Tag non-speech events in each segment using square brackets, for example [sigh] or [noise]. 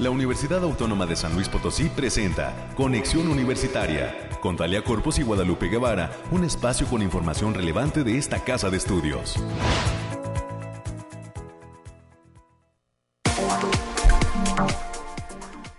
la Universidad Autónoma de San Luis Potosí presenta Conexión Universitaria con Talia Corpus y Guadalupe Guevara, un espacio con información relevante de esta casa de estudios.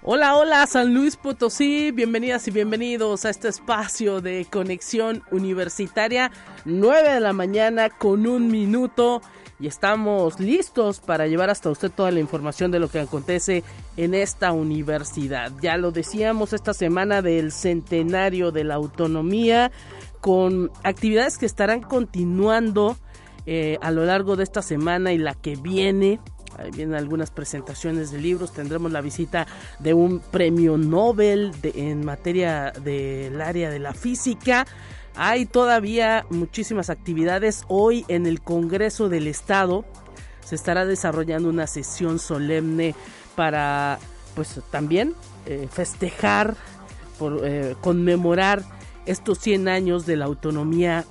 Hola, hola San Luis Potosí, bienvenidas y bienvenidos a este espacio de conexión universitaria, 9 de la mañana con un minuto y estamos listos para llevar hasta usted toda la información de lo que acontece en esta universidad. Ya lo decíamos esta semana del centenario de la autonomía con actividades que estarán continuando eh, a lo largo de esta semana y la que viene. Ahí vienen algunas presentaciones de libros. Tendremos la visita de un premio Nobel en materia del área de la física. Hay todavía muchísimas actividades. Hoy en el Congreso del Estado se estará desarrollando una sesión solemne para, pues también eh, festejar, eh, conmemorar estos 100 años de la autonomía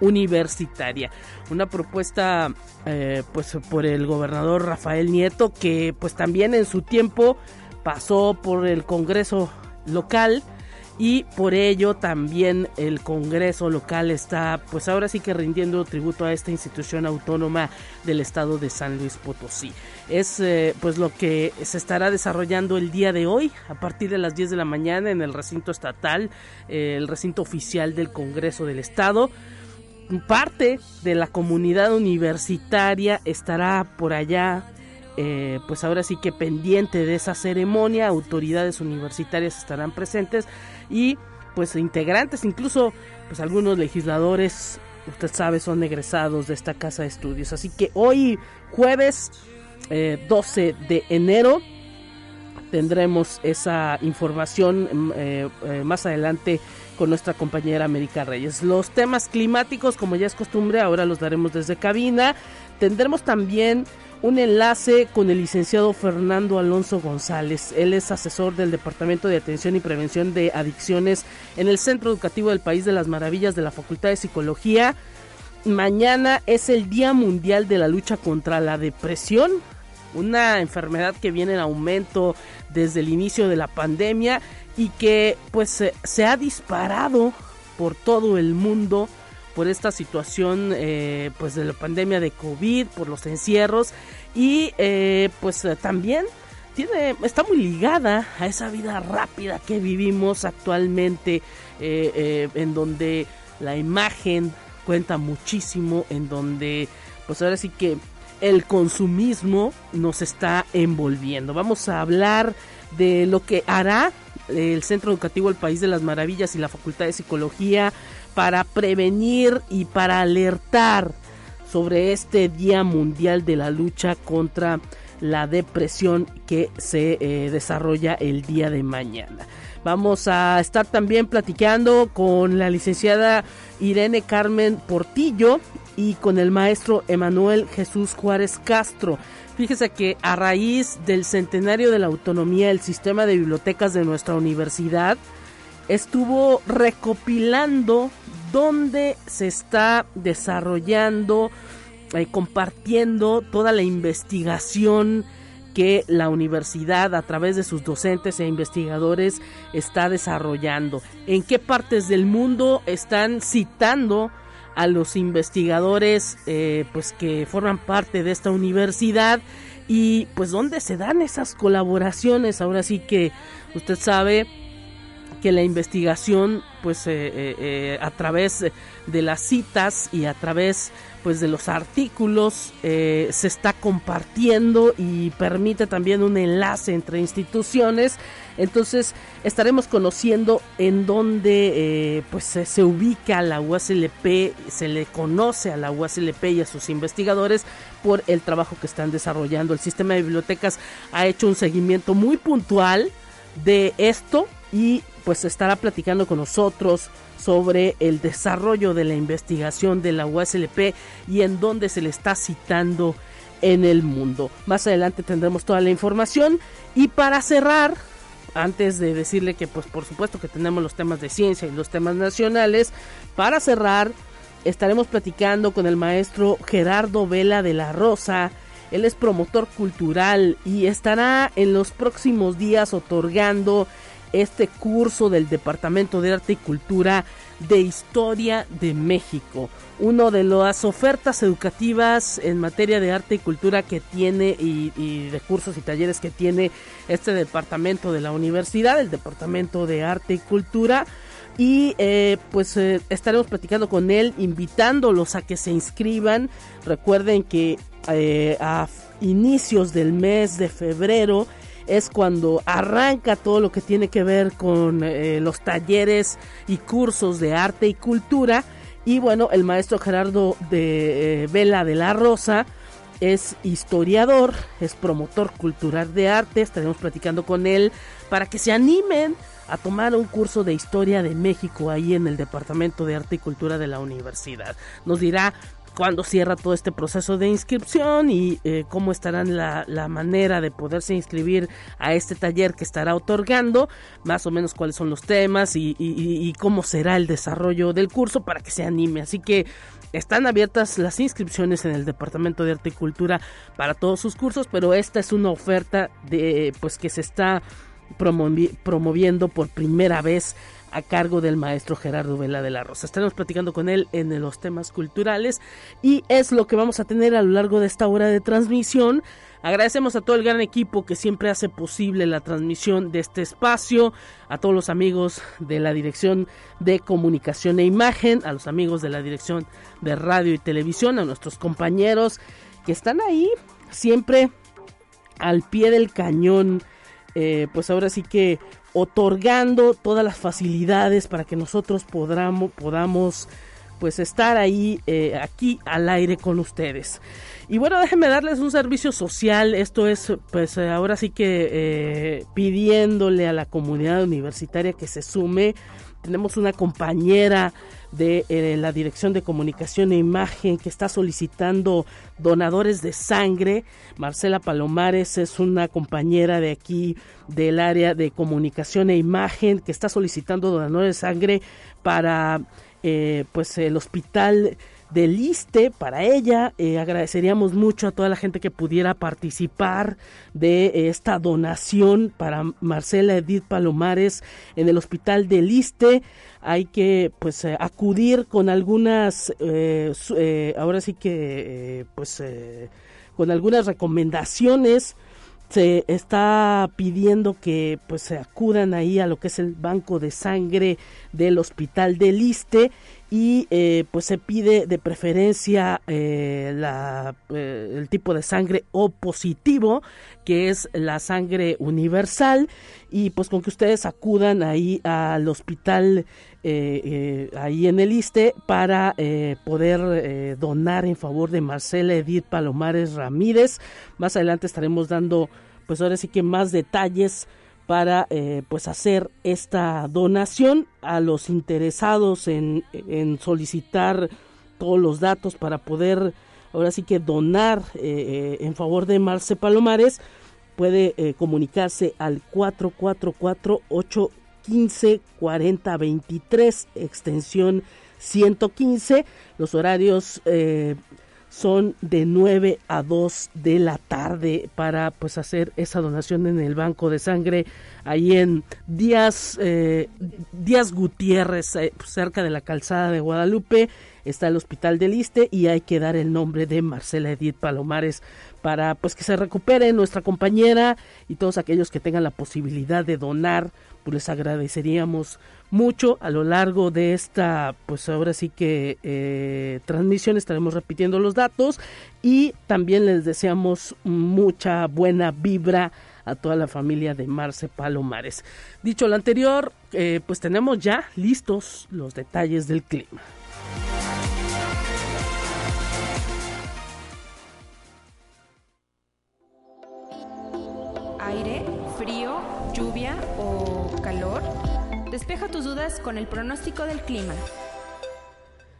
universitaria. Una propuesta eh, pues por el gobernador Rafael Nieto que pues también en su tiempo pasó por el Congreso local y por ello también el Congreso local está pues ahora sí que rindiendo tributo a esta institución autónoma del estado de San Luis Potosí. Es eh, pues lo que se estará desarrollando el día de hoy a partir de las 10 de la mañana en el recinto estatal, eh, el recinto oficial del Congreso del estado. Parte de la comunidad universitaria estará por allá eh, pues ahora sí que pendiente de esa ceremonia, autoridades universitarias estarán presentes y pues integrantes, incluso pues algunos legisladores, usted sabe, son egresados de esta casa de estudios. Así que hoy jueves 12 eh, de enero tendremos esa información mm, eh, más adelante con nuestra compañera América Reyes. Los temas climáticos, como ya es costumbre, ahora los daremos desde cabina. Tendremos también un enlace con el licenciado Fernando Alonso González. Él es asesor del Departamento de Atención y Prevención de Adicciones en el Centro Educativo del País de las Maravillas de la Facultad de Psicología. Mañana es el Día Mundial de la Lucha contra la Depresión, una enfermedad que viene en aumento desde el inicio de la pandemia y que pues se ha disparado por todo el mundo por esta situación eh, pues de la pandemia de COVID, por los encierros y eh, pues eh, también tiene, está muy ligada a esa vida rápida que vivimos actualmente, en donde la imagen cuenta muchísimo, en donde pues ahora sí que el consumismo nos está envolviendo. Vamos a hablar de lo que hará el Centro Educativo El País de las Maravillas y la Facultad de Psicología para prevenir y para alertar sobre este Día Mundial de la Lucha contra la Depresión que se eh, desarrolla el día de mañana. Vamos a estar también platicando con la licenciada Irene Carmen Portillo y con el maestro Emanuel Jesús Juárez Castro. Fíjese que a raíz del centenario de la autonomía, el sistema de bibliotecas de nuestra universidad estuvo recopilando dónde se está desarrollando, eh, compartiendo toda la investigación que la universidad a través de sus docentes e investigadores está desarrollando. En qué partes del mundo están citando a los investigadores eh, pues que forman parte de esta universidad y pues dónde se dan esas colaboraciones. Ahora sí que usted sabe que la investigación pues eh, eh, eh, a través de las citas y a través pues de los artículos se está compartiendo y permite también un enlace entre instituciones. Entonces estaremos conociendo en dónde pues se, ubica la UASLP se le conoce a la UASLP y a sus investigadores por el trabajo que están desarrollando. El sistema de bibliotecas ha hecho un seguimiento muy puntual de esto y pues estará platicando con nosotros sobre el desarrollo de la investigación de la USLP y en dónde se le está citando en el mundo. Más adelante tendremos toda la información y para cerrar, antes de decirle que pues por supuesto que tenemos los temas de ciencia y los temas nacionales, para cerrar estaremos platicando con el maestro Gerardo Vela de la Rosa. Él es promotor cultural y estará en los próximos días otorgando este curso del Departamento de Arte y Cultura de Historia de México. Una de las ofertas educativas en materia de arte y cultura que tiene y, de cursos y talleres que tiene este departamento de la universidad, el Departamento de Arte y Cultura. Y eh, pues eh, estaremos platicando con él, invitándolos a que se inscriban. Recuerden que eh, a inicios del mes de febrero es cuando arranca todo lo que tiene que ver con eh, los talleres y cursos de arte y cultura. Y bueno, el maestro Gerardo de eh, Vela de la Rosa es historiador, es promotor cultural de arte. Estaremos platicando con él para que se animen a tomar un curso de historia de México ahí en el Departamento de Arte y Cultura de la universidad. Nos dirá cuándo cierra todo este proceso de inscripción y eh, cómo estarán la, la, manera de poderse inscribir a este taller que estará otorgando, más o menos cuáles son los temas y, y, cómo será el desarrollo del curso para que se anime. Así que están abiertas las inscripciones en el Departamento de Arte y Cultura para todos sus cursos, pero esta es una oferta de pues que se está promoviendo por primera vez a cargo del maestro Gerardo Vela de la Rosa. Estaremos platicando con él en los temas culturales y es lo que vamos a tener a lo largo de esta hora de transmisión. Agradecemos a todo el gran equipo que siempre hace posible la transmisión de este espacio, a todos los amigos de la Dirección de Comunicación e Imagen, a los amigos de la Dirección de Radio y Televisión, a nuestros compañeros que están ahí siempre al pie del cañón. Eh, pues ahora sí que otorgando todas las facilidades para que nosotros podamos, podamos pues estar ahí eh, aquí al aire con ustedes. Y bueno, déjenme darles un servicio social. Esto es, pues ahora sí que eh, pidiéndole a la comunidad universitaria que se sume. Tenemos una compañera de eh, la Dirección de Comunicación e Imagen que está solicitando donadores de sangre. Marcela Palomares es una compañera de aquí del área de comunicación e imagen que está solicitando donadores de sangre para eh, pues el hospital del ISTE para ella. Eh, agradeceríamos mucho a toda la gente que pudiera participar de esta donación para Marcela Edith Palomares en el hospital del ISTE. Hay que pues eh, acudir con algunas, eh, ahora sí que pues con algunas recomendaciones se está pidiendo que pues se acudan ahí a lo que es el banco de sangre del hospital del Iste y eh, pues se pide de preferencia eh, la, eh, el tipo de sangre O positivo que es la sangre universal y pues con que ustedes acudan ahí al hospital ahí en el ISTE para poder donar en favor de Marcela Edith Palomares Ramírez. Más adelante estaremos dando pues ahora sí que más detalles para eh, pues hacer esta donación a los interesados en, solicitar todos los datos para poder ahora sí que donar eh, en favor de Marce Palomares puede eh, comunicarse al 444 815 4023 extensión 115 los horarios son de 9 a 2 de la tarde para pues hacer esa donación en el banco de sangre ahí en Díaz, eh, Díaz Gutiérrez eh, cerca de la calzada de Guadalupe está el hospital del Iste y hay que dar el nombre de Marcela Edith Palomares para pues que se recupere nuestra compañera y todos aquellos que tengan la posibilidad de donar pues les agradeceríamos mucho a lo largo de esta, pues ahora sí que eh, transmisión estaremos repitiendo los datos y también les deseamos mucha buena vibra a toda la familia de Marce Palomares. Dicho lo anterior, eh, pues tenemos ya listos los detalles del clima. Despeja tus dudas con el pronóstico del clima.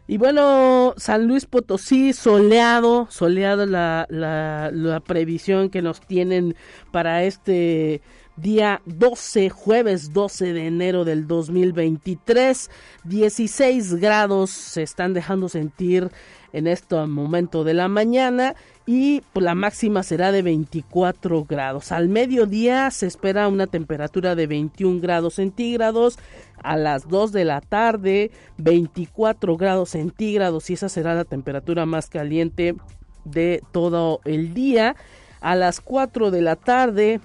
Y bueno, San Luis Potosí, soleado, soleado la, la, la previsión que nos tienen para este día 12, jueves 12 de enero del 2023. 16 grados se están dejando sentir en este momento de la mañana y pues, la máxima será de 24 grados. Al mediodía se espera una temperatura de 21 grados centígrados. A las 2 de la tarde 24 grados centígrados y esa será la temperatura más caliente de todo el día. A las 4 de la tarde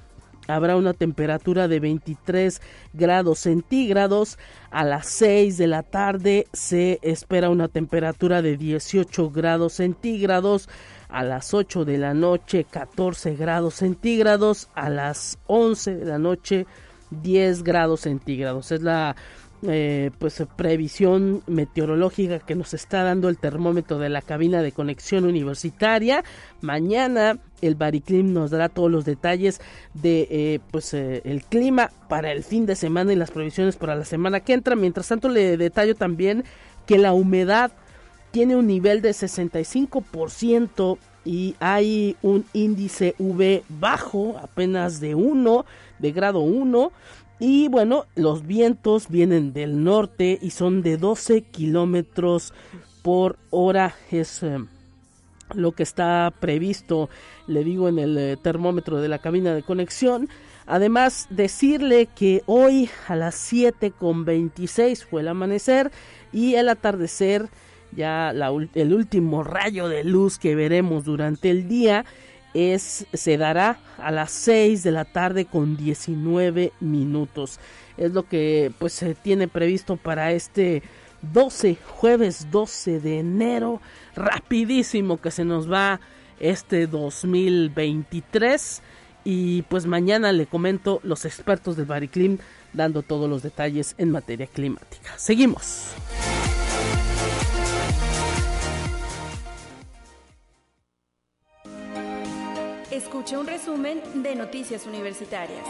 habrá una temperatura de 23 grados centígrados. A las 6 de la tarde se espera una temperatura de 18 grados centígrados. A las 8 de la noche 14 grados centígrados. A las 11 de la noche 10 grados centígrados. Es la eh, pues previsión meteorológica que nos está dando el termómetro de la cabina de conexión universitaria. Mañana el Bariclim nos dará todos los detalles de eh, pues eh, el clima para el fin de semana y las previsiones para la semana que entra. Mientras tanto le detallo también que la humedad tiene un nivel de 65% y hay un índice V bajo, apenas de 1, de grado 1 y bueno, los vientos vienen del norte y son de 12 kilómetros por hora. Es eh, lo que está previsto, le digo, en el eh, termómetro de la cabina de conexión. Además, decirle que hoy a las 7 con 26 fue el amanecer y el atardecer, ya el último rayo de luz que veremos durante el día es, se dará a las 6 de la tarde con 19 minutos. Es lo que pues se tiene previsto para este 12, jueves 12 de enero. Rapidísimo que se nos va este 2023. Y pues mañana le comento los expertos del Bariclim dando todos los detalles en materia climática. Seguimos. Escuche un resumen de Noticias Universitarias.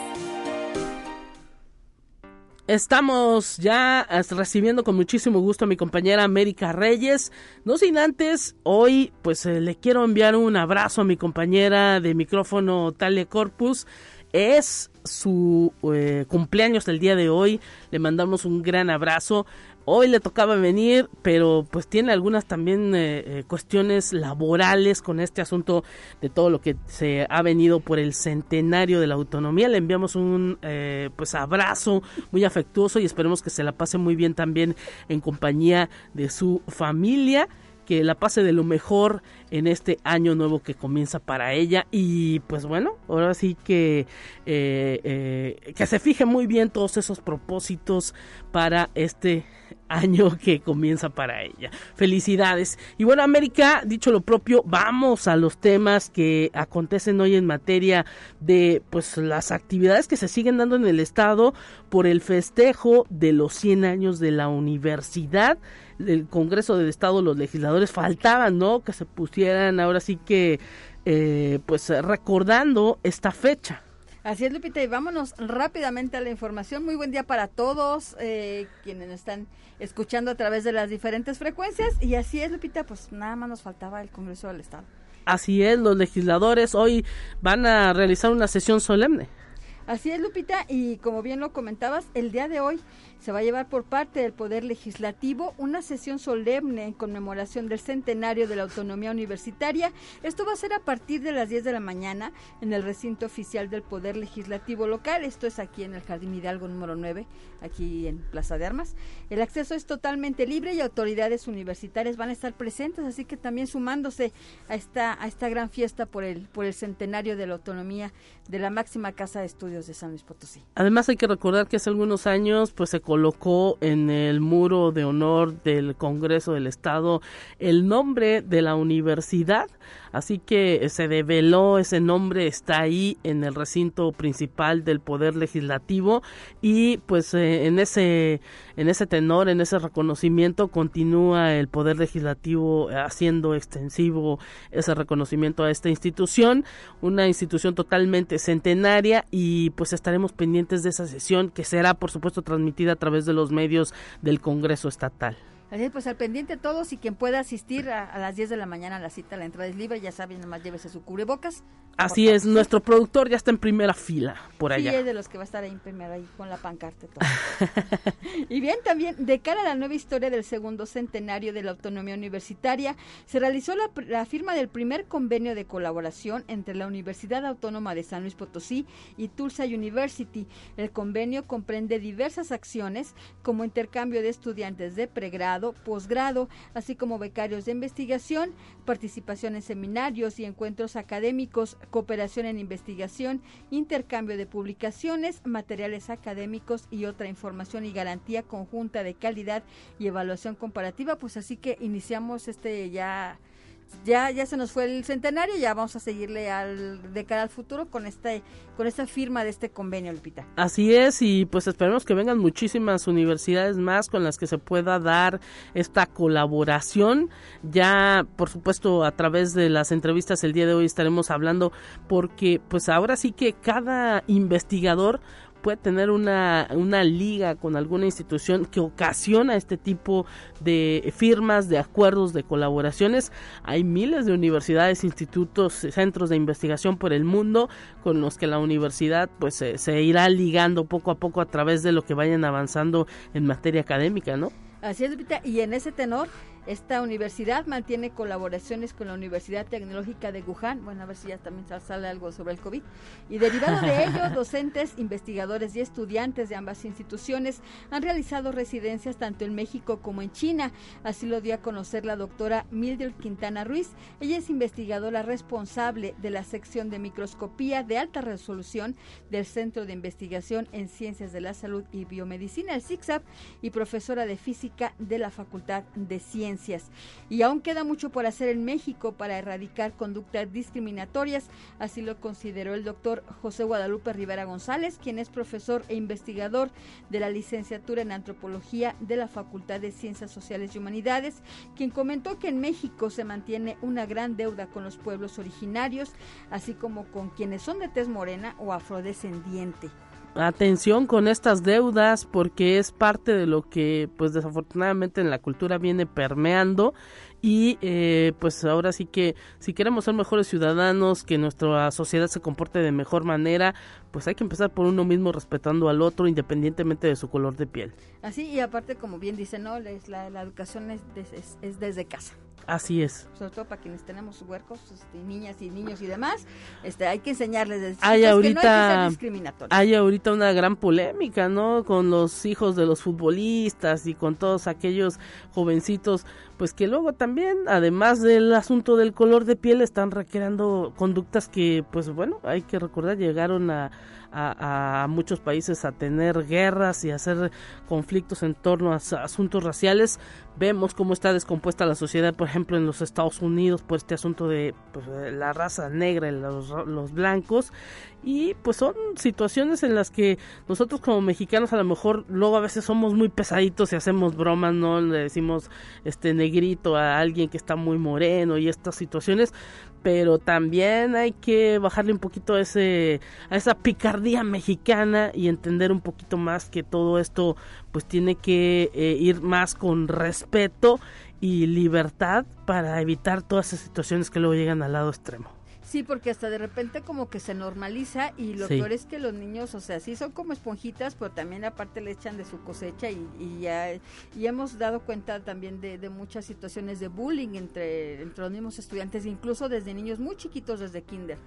Estamos ya recibiendo con muchísimo gusto a mi compañera América Reyes. No sin antes, hoy pues eh, le quiero enviar un abrazo a mi compañera de micrófono Talia Corpus. Es su eh, cumpleaños el día de hoy. Le mandamos un gran abrazo. Hoy le tocaba venir, pero pues tiene algunas también eh, eh, cuestiones laborales con este asunto de todo lo que se ha venido por el centenario de la autonomía. Le enviamos un eh, pues abrazo muy afectuoso y esperemos que se la pase muy bien también en compañía de su familia que la pase de lo mejor en este año nuevo que comienza para ella y pues bueno ahora sí que que se fije muy bien todos esos propósitos para este año que comienza para ella. Felicidades. Y bueno, América, dicho lo propio, vamos a los temas que acontecen hoy en materia de pues las actividades que se siguen dando en el estado por el festejo de los 100 años de la universidad del Congreso del Estado, los legisladores faltaban, ¿no? Que se pusieran ahora sí que, eh, pues recordando esta fecha. Así es, Lupita, y vámonos rápidamente a la información. Muy buen día para todos eh, quienes están escuchando a través de las diferentes frecuencias. Y así es, Lupita, pues nada más nos faltaba el Congreso del Estado. Así es, los legisladores hoy van a realizar una sesión solemne. Así es, Lupita, y como bien lo comentabas, el día de hoy se va a llevar por parte del Poder Legislativo una sesión solemne en conmemoración del centenario de la autonomía universitaria. Esto va a ser a partir de las 10 de la mañana en el recinto oficial del Poder Legislativo local. Esto es aquí en el Jardín Hidalgo número 9, aquí en Plaza de Armas. El acceso es totalmente libre y autoridades universitarias van a estar presentes, así que también sumándose a esta, a esta gran fiesta por el, por el centenario de la autonomía de la máxima casa de estudios de San Luis Potosí. Además hay que recordar que hace algunos años pues se colocó en el muro de honor del Congreso del Estado el nombre de la universidad, así que se develó ese nombre, está ahí en el recinto principal del Poder Legislativo y pues eh, en ese en ese tenor, en ese reconocimiento continúa el Poder Legislativo haciendo extensivo ese reconocimiento a esta institución, una institución totalmente centenaria y pues estaremos pendientes de esa sesión que será por supuesto transmitida través de los medios del Congreso Estatal. Así es, pues al pendiente todos y quien pueda asistir a, a las 10 de la mañana a la cita, la entrada es libre, ya saben, nomás llévese su cubrebocas. Así es, nuestro productor ya está en primera fila por Sí, allá. es de los que va a estar ahí primero ahí con la pancarta y todo. [laughs] y bien, también de cara a la nueva historia del segundo centenario de la autonomía universitaria, se realizó la, la firma del primer convenio de colaboración entre la Universidad Autónoma de San Luis Potosí y Tulsa University. El convenio comprende diversas acciones como intercambio de estudiantes de pregrado, posgrado, así como becarios de investigación, participación en seminarios y encuentros académicos, cooperación en investigación, intercambio de publicaciones, materiales académicos y otra información y garantía conjunta de calidad y evaluación comparativa. Pues así que iniciamos este ya ya ya se nos fue el centenario, ya vamos a seguirle al de cara al futuro con este con esta firma de este convenio, Lupita. Así es, y pues esperemos que vengan muchísimas universidades más con las que se pueda dar esta colaboración. Ya, por supuesto, a través de las entrevistas el día de hoy estaremos hablando porque pues ahora sí que cada investigador puede tener una, una liga con alguna institución que ocasiona este tipo de firmas, de acuerdos, de colaboraciones. Hay miles de universidades, institutos, centros de investigación por el mundo con los que la universidad pues se, irá ligando poco a poco a través de lo que vayan avanzando en materia académica, ¿no? Así es, Lupita, y en ese tenor esta universidad mantiene colaboraciones con la Universidad Tecnológica de Wuhan. Bueno, a ver si ya también sal- sale algo sobre el COVID. Y derivado de [laughs] ello, docentes, investigadores y estudiantes de ambas instituciones han realizado residencias tanto en México como en China. Así lo dio a conocer la doctora Mildred Quintana Ruiz. Ella es investigadora responsable de la sección de microscopía de alta resolución del Centro de Investigación en Ciencias de la Salud y Biomedicina, el CICSAP, y profesora de física de la Facultad de Ciencias. Y aún queda mucho por hacer en México para erradicar conductas discriminatorias, así lo consideró el doctor José Guadalupe Rivera González, quien es profesor e investigador de la licenciatura en antropología de la Facultad de Ciencias Sociales y Humanidades, quien comentó que en México se mantiene una gran deuda con los pueblos originarios, así como con quienes son de tez morena o afrodescendiente. Atención con estas deudas porque es parte de lo que pues desafortunadamente en la cultura viene permeando y eh, pues ahora sí que si queremos ser mejores ciudadanos que nuestra sociedad se comporte de mejor manera pues hay que empezar por uno mismo respetando al otro independientemente de su color de piel Así, y aparte, como bien dice, ¿no? La, educación es desde casa. Así es Sobre todo para quienes tenemos huercos, este, niñas y niños y demás. Este, hay que enseñarles desde Hay chicos que no hay que ahorita- ser discriminatorios. hay ahorita una gran polémica, ¿no? Con los hijos de los futbolistas y con todos aquellos jovencitos, pues que luego también, además del asunto del color de piel, están recreando conductas que, pues bueno, hay que recordar, llegaron a, a, a muchos países a tener guerras y a hacer conflictos en torno a asuntos raciales. Vemos cómo está descompuesta la sociedad, por ejemplo, en los Estados Unidos por este asunto de pues, la raza negra los, los blancos. Y pues son situaciones en las que nosotros como mexicanos a lo mejor luego a veces somos muy pesaditos y hacemos bromas, ¿no? Le decimos este negrito a alguien que está muy moreno y estas situaciones, pero también hay que bajarle un poquito a ese a esa picardía mexicana y entender un poquito más que todo esto pues tiene que eh, ir más con respeto y libertad para evitar todas esas situaciones que luego llegan al lado extremo. Sí, porque hasta de repente como que se normaliza y lo Sí. peor es que los niños, o sea, sí son como esponjitas, pero también aparte le echan de su cosecha y, y ya y hemos dado cuenta también de, de muchas situaciones de bullying entre, entre los mismos estudiantes, incluso desde niños muy chiquitos, desde kinder,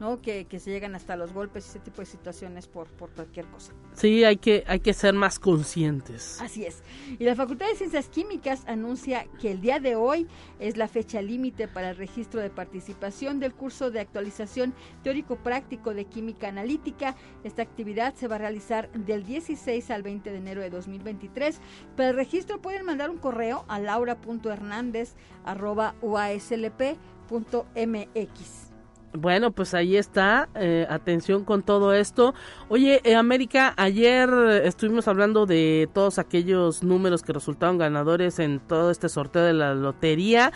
¿no? Que, que se llegan hasta los golpes y ese tipo de situaciones por, por cualquier cosa. Sí, hay que hay que ser más conscientes. Así es. Y la Facultad de Ciencias Químicas anuncia que el día de hoy es la fecha límite para el registro de participación del curso de actualización teórico-práctico de química analítica. Esta actividad se va a realizar del 16 al 20 de enero de 2023. Para el registro pueden mandar un correo a laura.hernández.uaslp.mx. Bueno, pues ahí está, eh, atención con todo esto. Oye, eh, América, ayer estuvimos hablando de todos aquellos números que resultaron ganadores en todo este sorteo de la lotería.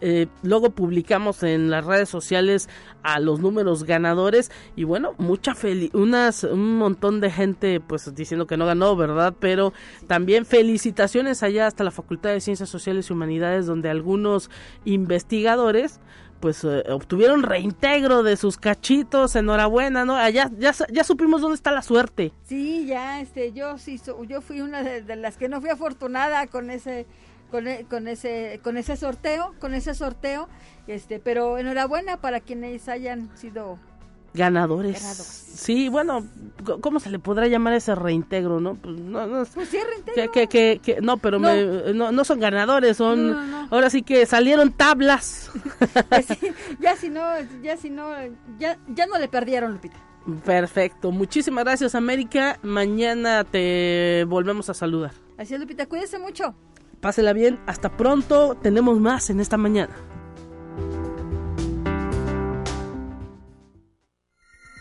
Eh, luego publicamos en las redes sociales a los números ganadores y bueno, mucha unas un montón de gente pues diciendo que no ganó, ¿verdad? Pero también felicitaciones allá hasta la Facultad de Ciencias Sociales y Humanidades donde algunos investigadores pues eh, obtuvieron reintegro de sus cachitos, enhorabuena, ¿no? Allá ya, ya supimos dónde está la suerte. Sí, ya, este, yo sí, yo fui una de, las que no fui afortunada con ese, con, e, con, ese, con ese sorteo, con ese sorteo, este, pero enhorabuena para quienes hayan sido ganadores. Sí, bueno, ¿cómo se le podrá llamar ese reintegro, no? Pues, no, no pues sí, reintegro. Que, que, que, no, pero no. no, son ganadores, son ahora sí que salieron tablas. [laughs] ya si no, ya si no, ya, ya no le perdieron, Lupita. Perfecto, muchísimas gracias América, mañana te volvemos a saludar. Así es Lupita, cuídese mucho. Pásela bien, hasta pronto, tenemos más en esta mañana.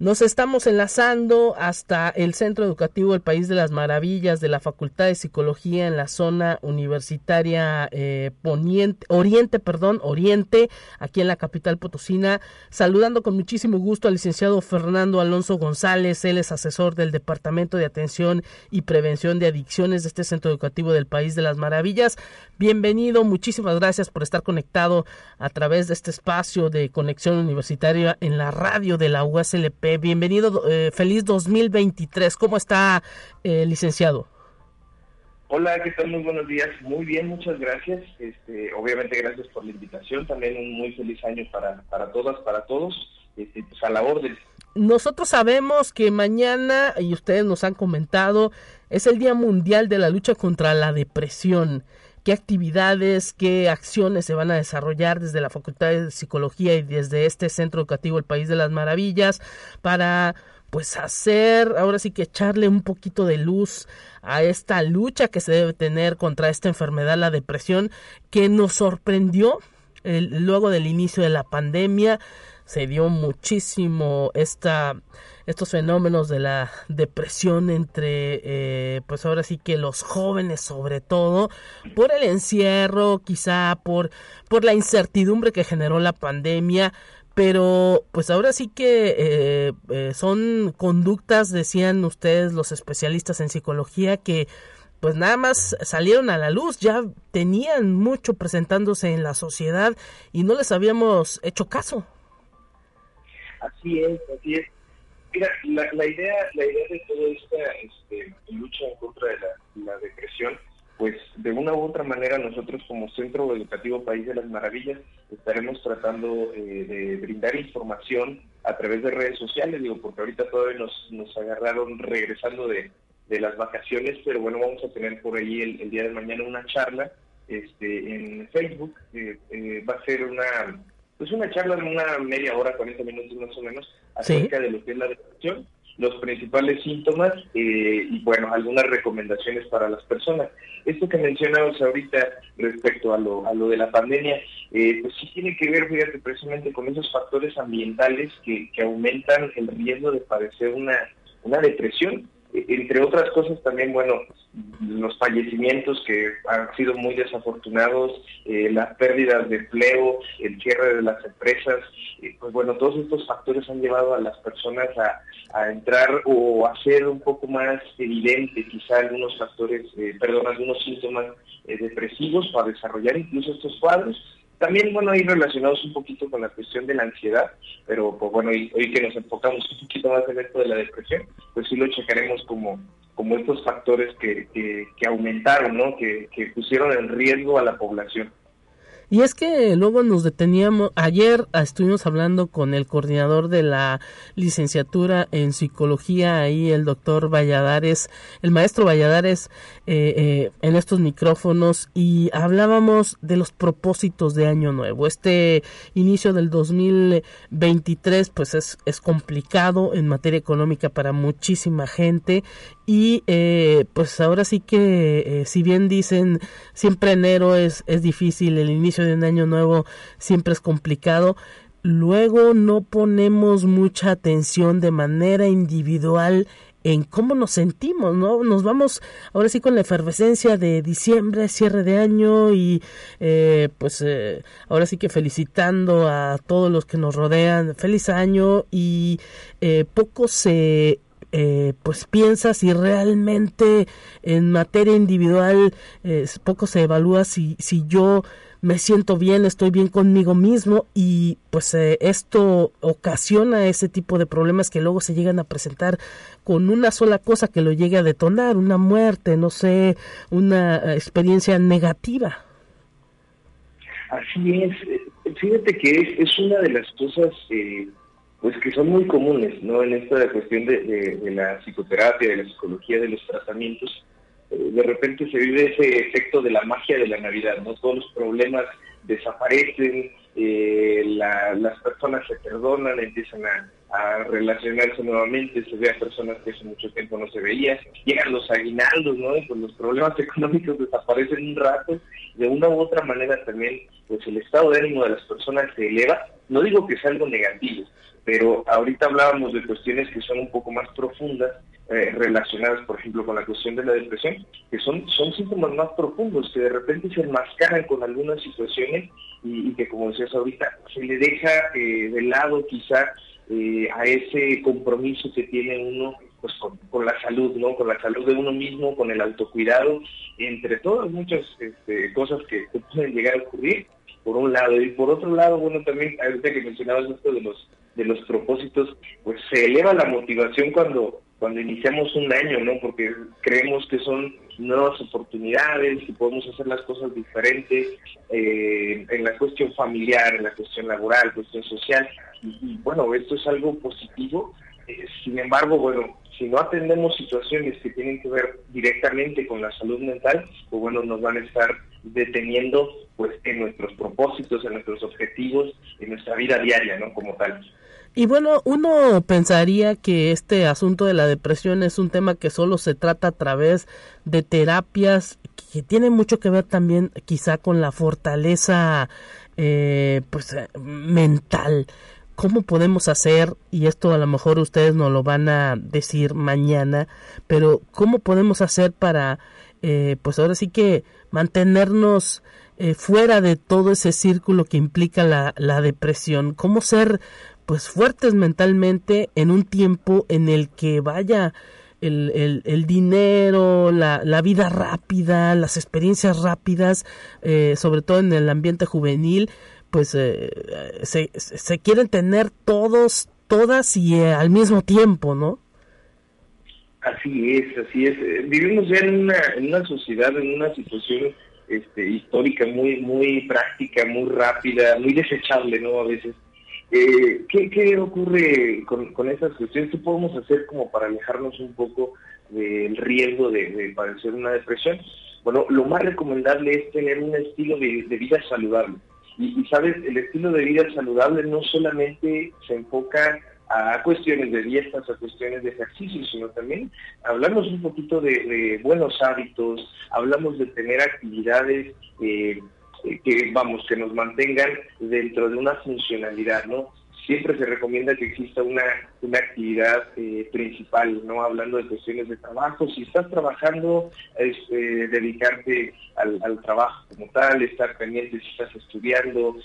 Nos estamos enlazando hasta el Centro Educativo del País de las Maravillas de la Facultad de Psicología en la zona universitaria eh, poniente, Oriente, perdón, Oriente, aquí en la capital potosina, saludando con muchísimo gusto al licenciado Fernando Alonso González, él es asesor del Departamento de Atención y Prevención de Adicciones de este Centro Educativo del País de las Maravillas. Bienvenido, muchísimas gracias por estar conectado a través de este espacio de conexión universitaria en la radio de la USLP bienvenido, eh, feliz 2023. ¿Cómo está, eh, licenciado? Hola, ¿qué tal? Muy buenos días. Muy bien, muchas gracias. Este, obviamente, gracias por la invitación. También un muy feliz año para, para todas, para todos. Este, pues a la orden. Nosotros sabemos que mañana, y ustedes nos han comentado, es el Día Mundial de la Lucha contra la Depresión qué actividades, qué acciones se van a desarrollar desde la Facultad de Psicología y desde este Centro Educativo El País de las Maravillas para pues hacer, ahora sí que echarle un poquito de luz a esta lucha que se debe tener contra esta enfermedad, la depresión, que nos sorprendió luego del inicio de la pandemia, se dio muchísimo esta estos fenómenos de la depresión entre, eh, pues ahora sí que los jóvenes sobre todo, por el encierro, quizá por, por la incertidumbre que generó la pandemia, pero pues ahora sí que eh, eh, son conductas, decían ustedes los especialistas en psicología, que pues nada más salieron a la luz, ya tenían mucho presentándose en la sociedad y no les habíamos hecho caso. Así es, así es. Mira, la, idea, la idea de toda esta este, lucha en contra de la, depresión, pues de una u otra manera nosotros como Centro Educativo País de las Maravillas estaremos tratando eh, de brindar información a través de redes sociales, digo, porque ahorita todavía nos, nos agarraron regresando de, las vacaciones, pero bueno, vamos a tener por ahí el, día de mañana una charla este, en Facebook, eh, eh, va a ser una pues una charla de una media hora, 40 minutos más o menos, acerca de lo que es la depresión, los principales síntomas eh, y, bueno, algunas recomendaciones para las personas. Esto que mencionamos ahorita respecto a lo, a lo de la pandemia, eh, pues sí tiene que ver, fíjate, precisamente con esos factores ambientales que, que aumentan el riesgo de padecer una, una depresión entre otras cosas también, bueno, los fallecimientos que han sido muy desafortunados, eh, las pérdidas de empleo, el cierre de las empresas, eh, pues bueno, todos estos factores han llevado a las personas a, entrar o a hacer un poco más evidente quizá algunos factores, eh, perdón, algunos síntomas depresivos para desarrollar incluso estos cuadros también, bueno, ahí relacionados un poquito con la cuestión de la ansiedad, pero pues bueno, hoy, que nos enfocamos un poquito más en esto de la depresión, pues sí lo checaremos como, como estos factores que, que, aumentaron, ¿no? Que, que pusieron en riesgo a la población. Y es que luego nos deteníamos, ayer estuvimos hablando con el coordinador de la licenciatura en psicología, ahí el doctor Valladares, el maestro Valladares, eh, eh, en estos micrófonos y hablábamos de los propósitos de Año Nuevo. Este inicio del 2023 pues es, es complicado en materia económica para muchísima gente y eh, pues ahora sí que si bien dicen siempre enero es, es difícil el inicio de un año nuevo siempre es complicado. Luego no ponemos mucha atención de manera individual en cómo nos sentimos, ¿no? Nos vamos ahora sí con la efervescencia de diciembre, cierre de año y eh, pues eh, ahora sí que felicitando a todos los que nos rodean, feliz año y eh, poco se pues piensa si realmente en materia individual poco se evalúa si, si yo me siento bien, estoy bien conmigo mismo y pues eh, esto ocasiona ese tipo de problemas que luego se llegan a presentar con una sola cosa que lo llegue a detonar, una muerte, no sé, una eh, experiencia negativa. Así es, fíjate que es, una de las cosas eh, pues que son muy comunes, ¿no? En esta cuestión de, la psicoterapia, de la psicología, de los tratamientos, de repente se vive ese efecto de la magia de la Navidad, ¿no? Todos los problemas desaparecen, eh, las personas se perdonan, empiezan a, relacionarse nuevamente, se ve a personas que hace mucho tiempo no se veía, llegan los aguinaldos, ¿no? Pues los problemas [laughs] económicos desaparecen un rato, de una u otra manera también, pues el estado de ánimo de las personas se eleva, no digo que sea algo negativo, pero ahorita hablábamos de cuestiones que son un poco más profundas eh, relacionadas, por ejemplo, con la cuestión de la depresión, que son, son síntomas más profundos, que de repente se enmascaran con algunas situaciones y, que, como decías ahorita, se le deja eh, de lado quizá eh, a ese compromiso que tiene uno pues con, la salud, ¿no? Con la salud de uno mismo, con el autocuidado, entre todas muchas este, cosas que, pueden llegar a ocurrir, por un lado. Y por otro lado, bueno, también, ahorita que mencionabas esto de los, de los propósitos, pues se eleva la motivación cuando cuando iniciamos un año, ¿no? Porque creemos que son nuevas oportunidades y podemos hacer las cosas diferentes eh, en la cuestión familiar, en la cuestión laboral, cuestión social. Y, bueno, esto es algo positivo. Eh, sin embargo, bueno, si no atendemos situaciones que tienen que ver directamente con la salud mental, pues bueno, nos van a estar deteniendo pues en nuestros propósitos, en nuestros objetivos, en nuestra vida diaria, ¿no? Como tal. Y bueno, uno pensaría que este asunto de la depresión es un tema que solo se trata a través de terapias que tiene mucho que ver también quizá con la fortaleza eh, pues eh, mental. ¿Cómo podemos hacer? Y esto a lo mejor ustedes nos lo van a decir mañana, pero ¿cómo podemos hacer para, eh, pues ahora sí que mantenernos fuera de todo ese círculo que implica la, la depresión? ¿Cómo ser pues fuertes mentalmente en un tiempo en el que vaya el, el, dinero, la, la, vida rápida, las experiencias rápidas, eh, sobre todo en el ambiente juvenil, pues eh, se, se, quieren tener todos, todas y eh, al mismo tiempo, ¿no? Así es, así es. Vivimos ya en una, en una sociedad, en una situación este, histórica muy, muy práctica, muy rápida, muy desechable, ¿no? A veces eh, ¿qué, ocurre con, esas cuestiones? ¿Qué podemos hacer como para alejarnos un poco del riesgo de, padecer una depresión? Bueno, lo más recomendable es tener un estilo de, vida saludable. Y, sabes, el estilo de vida saludable no solamente se enfoca a cuestiones de dietas, a cuestiones de ejercicio, sino también hablamos un poquito de, buenos hábitos, hablamos de tener actividades eh, eh, que vamos, que nos mantengan dentro de una funcionalidad, ¿no? Siempre se recomienda que exista una, una actividad eh, principal, ¿no? Hablando de cuestiones de trabajo, si estás trabajando, es, eh, dedicarte al, trabajo como tal, estar pendiente si estás estudiando,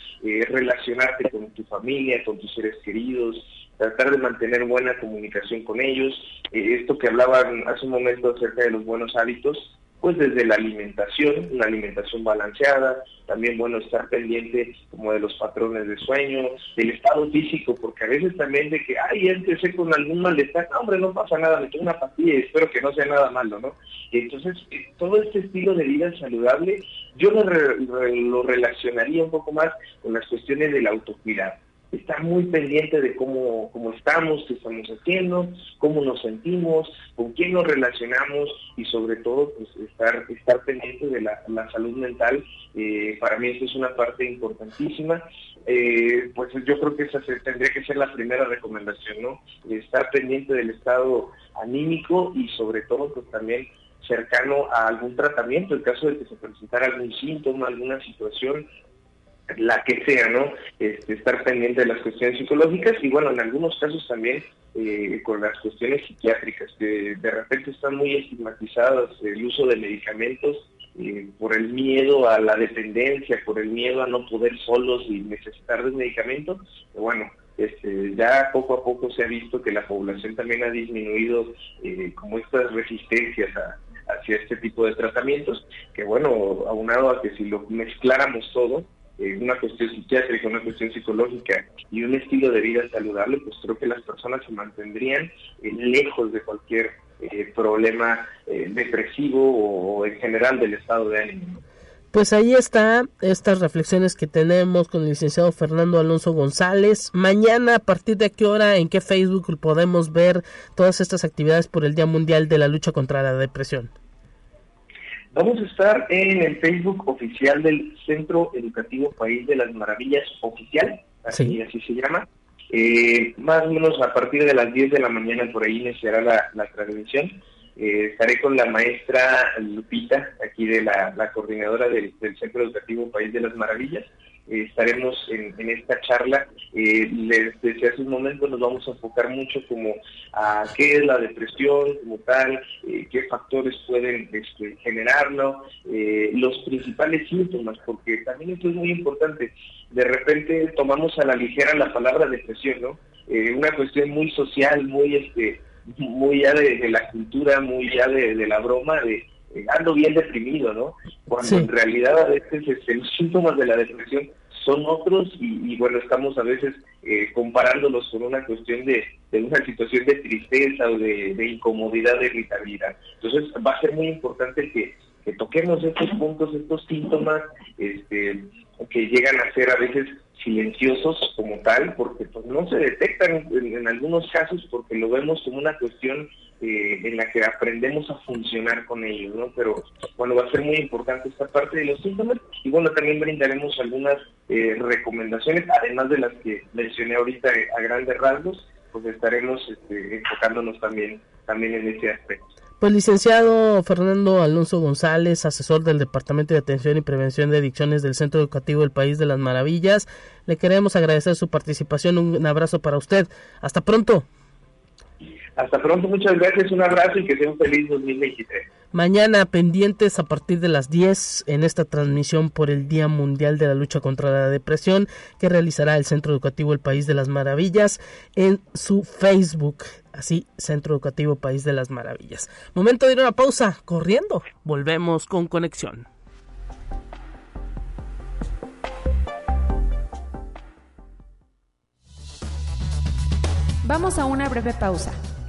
relacionarte con tu familia, con tus seres queridos, tratar de mantener buena comunicación con ellos. esto que hablaban hace un momento acerca de los buenos hábitos, pues desde la alimentación, una alimentación balanceada, también bueno estar pendiente como de los patrones de sueño, del estado físico, porque a veces también de que, ay, empecé con algún malestar, no, hombre, no pasa nada, me tomo una pastilla y espero que no sea nada malo, ¿no? Y entonces, eh, todo este estilo de vida saludable, yo lo, lo relacionaría un poco más con las cuestiones del autocuidado estar muy pendiente de cómo, cómo estamos, qué estamos haciendo, cómo nos sentimos, con quién nos relacionamos y sobre todo pues estar, estar pendiente de la, salud mental. Eh, para mí eso es una parte importantísima. Eh, pues yo creo que esa tendría que ser la primera recomendación, ¿no? Estar pendiente del estado anímico y sobre todo pues también cercano a algún tratamiento, en caso de que se presentara algún síntoma, alguna situación la que sea, ¿no? Este, estar pendiente de las cuestiones psicológicas y bueno, en algunos casos también eh, con las cuestiones psiquiátricas, que de repente están muy estigmatizadas, el uso de medicamentos eh, por el miedo a la dependencia, por el miedo a no poder solos y necesitar de medicamentos, bueno, este, ya poco a poco se ha visto que la población también ha disminuido eh, como estas resistencias hacia este tipo de tratamientos, que bueno, aunado a que si lo mezcláramos todo, eh, una cuestión psiquiátrica, una cuestión psicológica y un estilo de vida saludable, pues creo que las personas se mantendrían eh, lejos de cualquier eh, problema depresivo o, en general del estado de ánimo. Pues ahí está estas reflexiones que tenemos con el licenciado Fernando Alonso González. Mañana, a partir de qué hora, en qué Facebook podemos ver todas estas actividades por el Día Mundial de la Lucha contra la Depresión. Vamos a estar en el Facebook oficial del Centro Educativo País de las Maravillas Oficial, así, así se llama. Eh, más o menos a partir de las 10 de la mañana por ahí iniciará la, la transmisión. Eh, estaré con la maestra Lupita, aquí de la, coordinadora del, Centro Educativo País de las Maravillas. Eh, estaremos en, esta charla. Eh, les decía hace un momento, nos vamos a enfocar mucho como a qué es la depresión como tal, eh, qué factores pueden este, generarlo, los principales síntomas, porque también esto es muy importante. De repente tomamos a la ligera la palabra depresión, ¿no? una cuestión muy social, muy este muy ya de, la cultura, muy ya de, la broma, de ando bien deprimido, ¿no? Cuando en realidad a veces este, los síntomas de la depresión son otros y, bueno, estamos a veces eh, comparándolos con una cuestión de, una situación de tristeza o de, incomodidad, de irritabilidad. Entonces va a ser muy importante que, que toquemos estos puntos, estos síntomas este, que llegan a ser a veces silenciosos como tal, porque pues, no se detectan en, algunos casos porque lo vemos como una cuestión eh, en la que aprendemos a funcionar con ellos, ¿no? Pero bueno, va a ser muy importante esta parte de los síntomas y bueno, también brindaremos algunas eh, recomendaciones, además de las que mencioné ahorita a grandes rasgos, pues estaremos este, enfocándonos también, también en ese aspecto. Pues licenciado Fernando Alonso González, asesor del Departamento de Atención y Prevención de Adicciones del Centro Educativo del País de las Maravillas, le queremos agradecer su participación. Un abrazo para usted. Hasta pronto. Hasta pronto, muchas gracias, un abrazo y que sea un feliz 2023. Mañana pendientes a partir de las 10 en esta transmisión por el Día Mundial de la Lucha contra la Depresión que realizará el Centro Educativo El País de las Maravillas en su Facebook. Así, Centro Educativo País de las Maravillas. Momento de ir a una pausa, corriendo. Volvemos con conexión. Vamos a una breve pausa.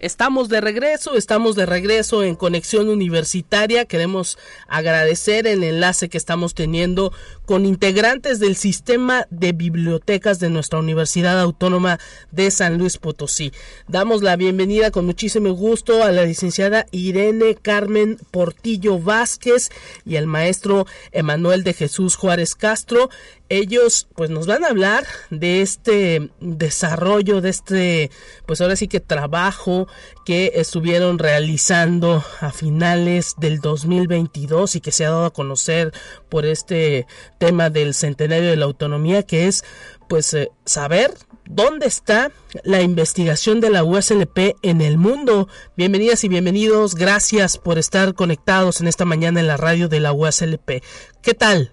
Estamos de regreso, estamos de regreso en Conexión Universitaria. Queremos agradecer el enlace que estamos teniendo con integrantes del sistema de bibliotecas de nuestra Universidad Autónoma de San Luis Potosí. Damos la bienvenida con muchísimo gusto a la licenciada Irene Carmen Portillo Vázquez y al maestro Emanuel de Jesús Juárez Castro ellos pues nos van a hablar de este desarrollo, de este pues ahora sí que trabajo que estuvieron realizando a finales del 2022 y que se ha dado a conocer por este tema del centenario de la autonomía que es pues eh, saber dónde está la investigación de la USLP en el mundo. Bienvenidas y bienvenidos, gracias por estar conectados en esta mañana en la radio de la USLP. ¿Qué tal?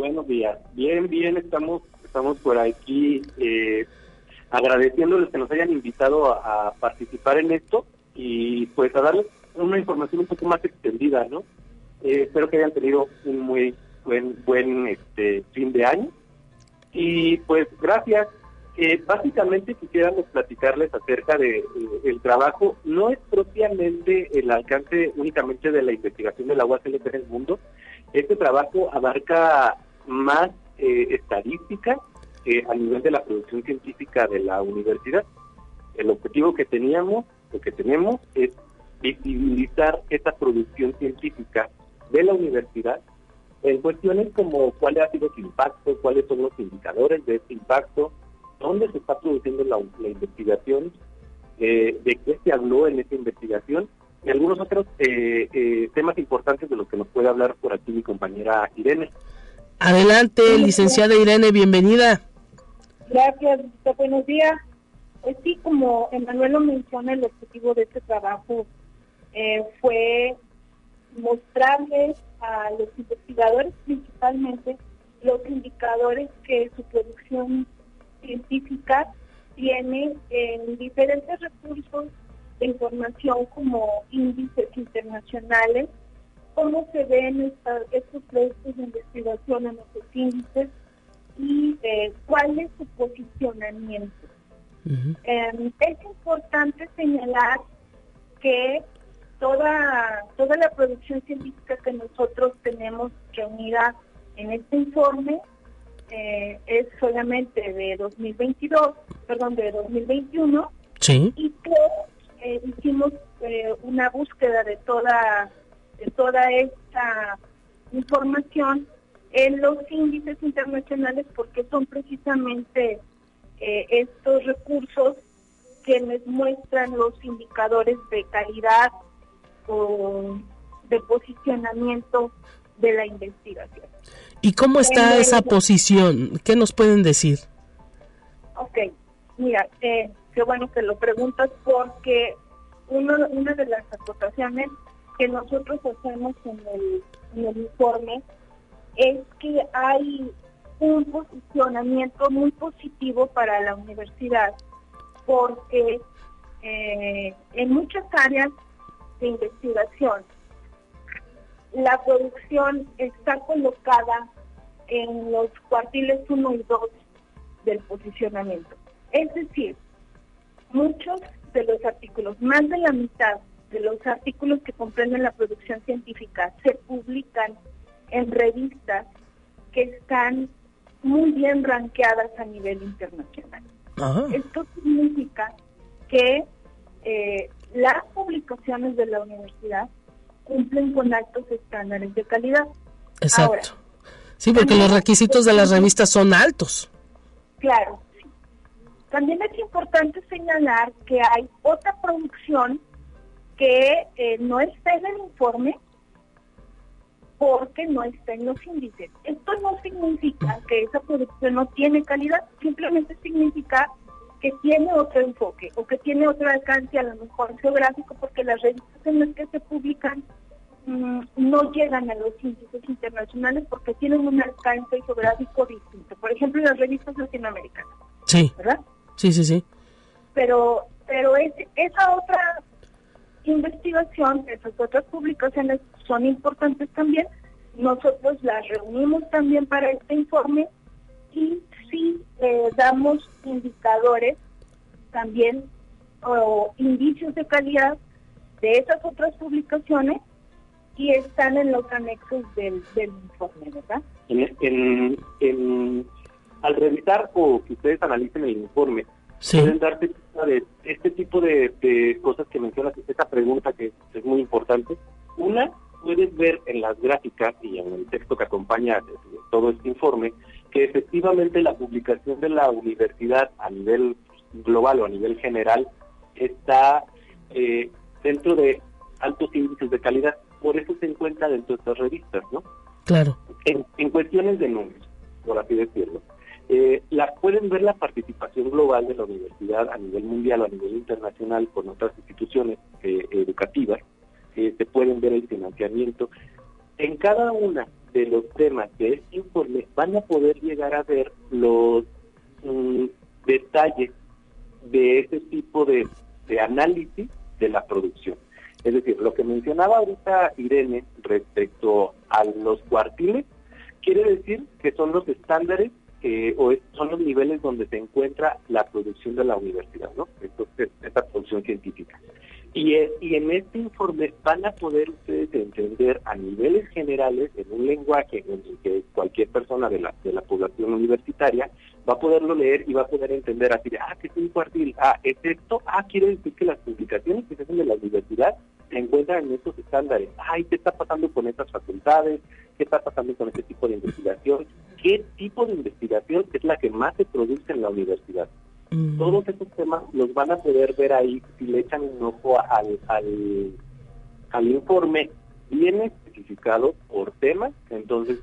Buenos días. Bien, bien, estamos, estamos por aquí eh, agradeciéndoles que nos hayan invitado a, participar en esto y pues a darles una información un poco más extendida, ¿no? Eh, espero que hayan tenido un muy buen buen este fin de año y pues gracias. Eh, básicamente quisiéramos platicarles acerca de eh, el trabajo. No es propiamente el alcance únicamente de la investigación del agua CLP en el mundo. Este trabajo abarca más eh, estadística eh, a nivel de la producción científica de la universidad. El objetivo que teníamos, lo que tenemos, es visibilizar esta producción científica de la universidad en cuestiones como cuál ha sido su impacto, cuáles son los indicadores de este impacto, dónde se está produciendo la, investigación, eh, de qué se habló en esta investigación y algunos otros eh, eh, temas importantes de los que nos puede hablar por aquí mi compañera Irene. Adelante, licenciada Irene, bienvenida. Gracias, buenos días. Pues sí, como Emanuel lo menciona, el objetivo de este trabajo fue mostrarles a los investigadores principalmente los indicadores que su producción científica tiene en diferentes recursos de información como índices internacionales, cómo se ven estos proyectos de investigación en estos índices y eh, cuál es su posicionamiento. Em, es importante señalar que toda, toda la producción científica que nosotros tenemos reunida en este informe eh, es solamente de 2022, perdón, de 2021, sí. y que eh, hicimos eh, una búsqueda de toda, toda esta información en los índices internacionales porque son precisamente estos recursos que les muestran los indicadores de calidad de posicionamiento de la investigación. ¿Y cómo está esa posición? ¿Qué nos pueden decir? Ok, mira, eh, qué bueno que lo preguntas porque uno, una de las acotaciones que nosotros hacemos en el, en el informe es que hay un posicionamiento muy positivo para la universidad porque eh, en muchas áreas de investigación. La producción está colocada en los cuartiles 1 y 2 del posicionamiento. Es decir, muchos de los artículos, más de la mitad los artículos que comprenden la producción científica se publican en revistas que están muy bien ranqueadas a nivel internacional. Esto significa que eh, las publicaciones de la universidad cumplen con altos estándares de calidad. Exacto. sí, porque los requisitos de las revistas son altos. Claro. Sí. También es importante señalar que hay otra producción que eh, no está en el informe porque no está en los índices. Esto no significa que esa producción no tiene calidad, simplemente significa que tiene otro enfoque o que tiene otro alcance a lo mejor geográfico porque las revistas en las que se publican mm, no llegan a los índices internacionales porque tienen un alcance geográfico distinto. Por ejemplo, las revistas latinoamericanas. Sí. ¿Verdad? Sí, sí, sí. Pero, pero es, esa otra investigación, esas otras publicaciones son importantes también. Nosotros las reunimos también para este informe y sí eh, damos indicadores también o indicios de calidad de esas otras publicaciones y están en los anexos del, informe, ¿verdad? En, al revisar o que ustedes analicen el informe, pueden darse cuenta de este tipo de, cosas que mencionas, esta pregunta que es muy importante. Una, puedes ver en las gráficas y en el texto que acompaña todo este informe que efectivamente la publicación de la universidad a nivel global o a nivel general está eh, dentro de altos índices de calidad. Por eso se encuentra dentro de estas revistas, ¿no? Claro. En, cuestiones de números, por así decirlo. Eh, la, pueden ver la participación global de la universidad a nivel mundial o a nivel internacional con otras instituciones eh, educativas. se pueden ver el financiamiento. En cada una de los temas de este informe van a poder llegar a ver los mm, detalles de ese tipo de, análisis de la producción. Es decir, lo que mencionaba ahorita Irene respecto a los cuartiles, quiere decir que son los estándares eh, o son los niveles donde se encuentra la producción de la universidad, ¿no? Entonces, esta producción científica. Y, y en este informe van a poder ustedes entender a niveles generales, en un lenguaje en el que cualquier persona de la, de la población universitaria va a poderlo leer y va a poder entender así, ah, que es un cuartil, ah, es esto, ah, quiere decir que las publicaciones que se hacen de la universidad se encuentran en estos estándares. Ay, ¿qué está pasando con estas facultades? ¿Qué está pasando con este tipo de investigación? ¿Qué tipo de investigación es la que más se produce en la universidad? Mm. Todos esos temas los van a poder ver ahí si le echan un ojo al, al, al informe bien especificado por tema. Entonces,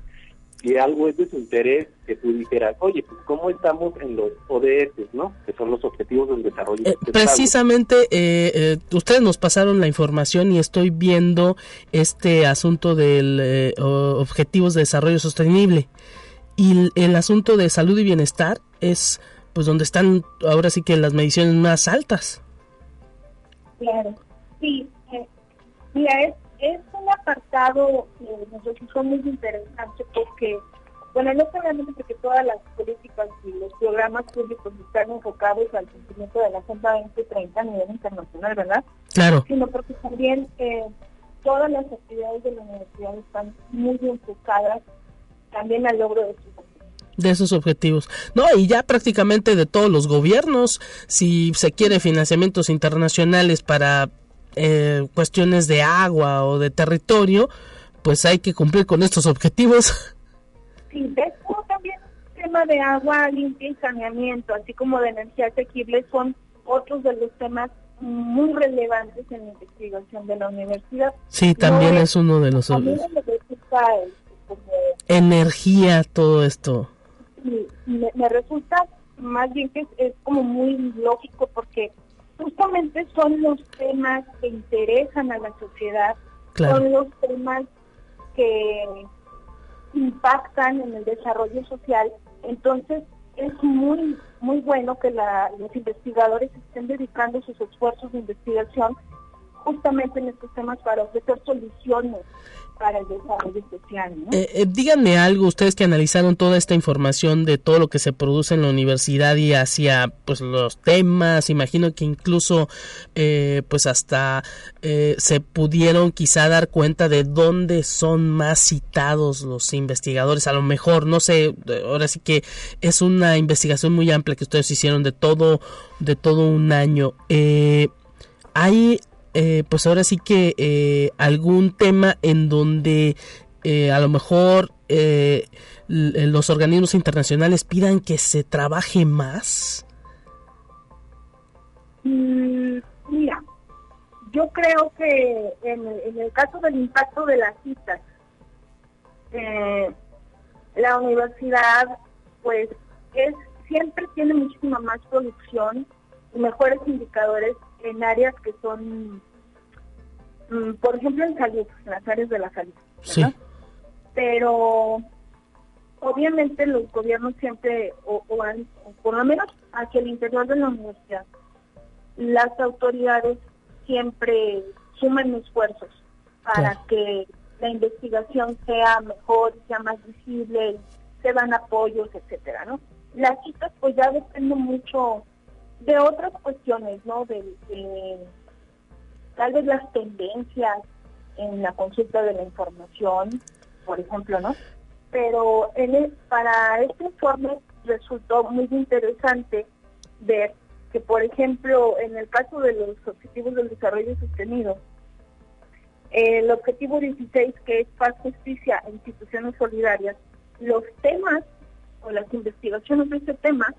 si algo es de su interés, que tú dijeras, oye, pues cómo estamos en los ODS, ¿no? Que son los Objetivos del Desarrollo Eh, precisamente, eh, eh, ustedes nos pasaron la información y estoy viendo este asunto del eh, Objetivos de Desarrollo Sostenible. Y el, asunto de salud y bienestar es pues donde están ahora sí que las mediciones más altas. Claro, sí. eh, mira, es, es un apartado que nos resultó muy interesante porque, bueno, no solamente porque todas las políticas y los programas públicos están enfocados al cumplimiento de la Agenda 2030 a nivel internacional, ¿verdad? Claro. Sino porque también eh, todas las actividades de la universidad están muy enfocadas también al logro de sus de esos objetivos. No, y ya prácticamente de todos los gobiernos, si se quiere financiamientos internacionales para eh, cuestiones de agua o de territorio, pues hay que cumplir con estos objetivos. Sí, de hecho también el tema de agua limpia y saneamiento, así como de energía asequible, son otros de los temas muy relevantes en la investigación de la universidad. Sí, también No, es uno de los como, energía, todo esto. me, me resulta más bien que es, es como muy lógico porque justamente son los temas que interesan a la sociedad, Claro. son los temas que impactan en el desarrollo social. Entonces, es muy, muy bueno que la- los investigadores estén dedicando sus esfuerzos de investigación justamente en estos temas para ofrecer soluciones para el desarrollo social. ¿no? Eh, eh, díganme algo, ustedes que analizaron toda esta información de todo lo que se produce en la universidad y hacia pues los temas, imagino que incluso eh, pues hasta eh, se pudieron quizá dar cuenta de dónde son más citados los investigadores, a lo mejor, no sé, ahora sí que es una investigación muy amplia que ustedes hicieron de todo, de todo un año. Eh, hay eh, pues ahora sí que eh, algún tema en donde eh, a lo mejor eh, l- los organismos internacionales pidan que se trabaje más. Mm, mira, yo creo que en en el caso del impacto de las citas, eh, la universidad pues es siempre tiene muchísima más producción y mejores indicadores en áreas que son, por ejemplo, en salud, en las áreas de la salud. Sí. Pero obviamente los gobiernos siempre, o, o han- o por lo menos hacia el interior de la universidad, las autoridades siempre suman esfuerzos para Claro. que la investigación sea mejor, sea más visible, se dan apoyos, etcétera, ¿no? Las citas pues ya dependen mucho de otras cuestiones, ¿no? De, de tal vez las tendencias en la consulta de la información, por ejemplo, ¿no? Pero el- para este informe resultó muy interesante ver que, por ejemplo, en el caso de los objetivos del desarrollo sostenido, el objetivo 16, que es paz, justicia e instituciones solidarias, los temas o las investigaciones de ese tema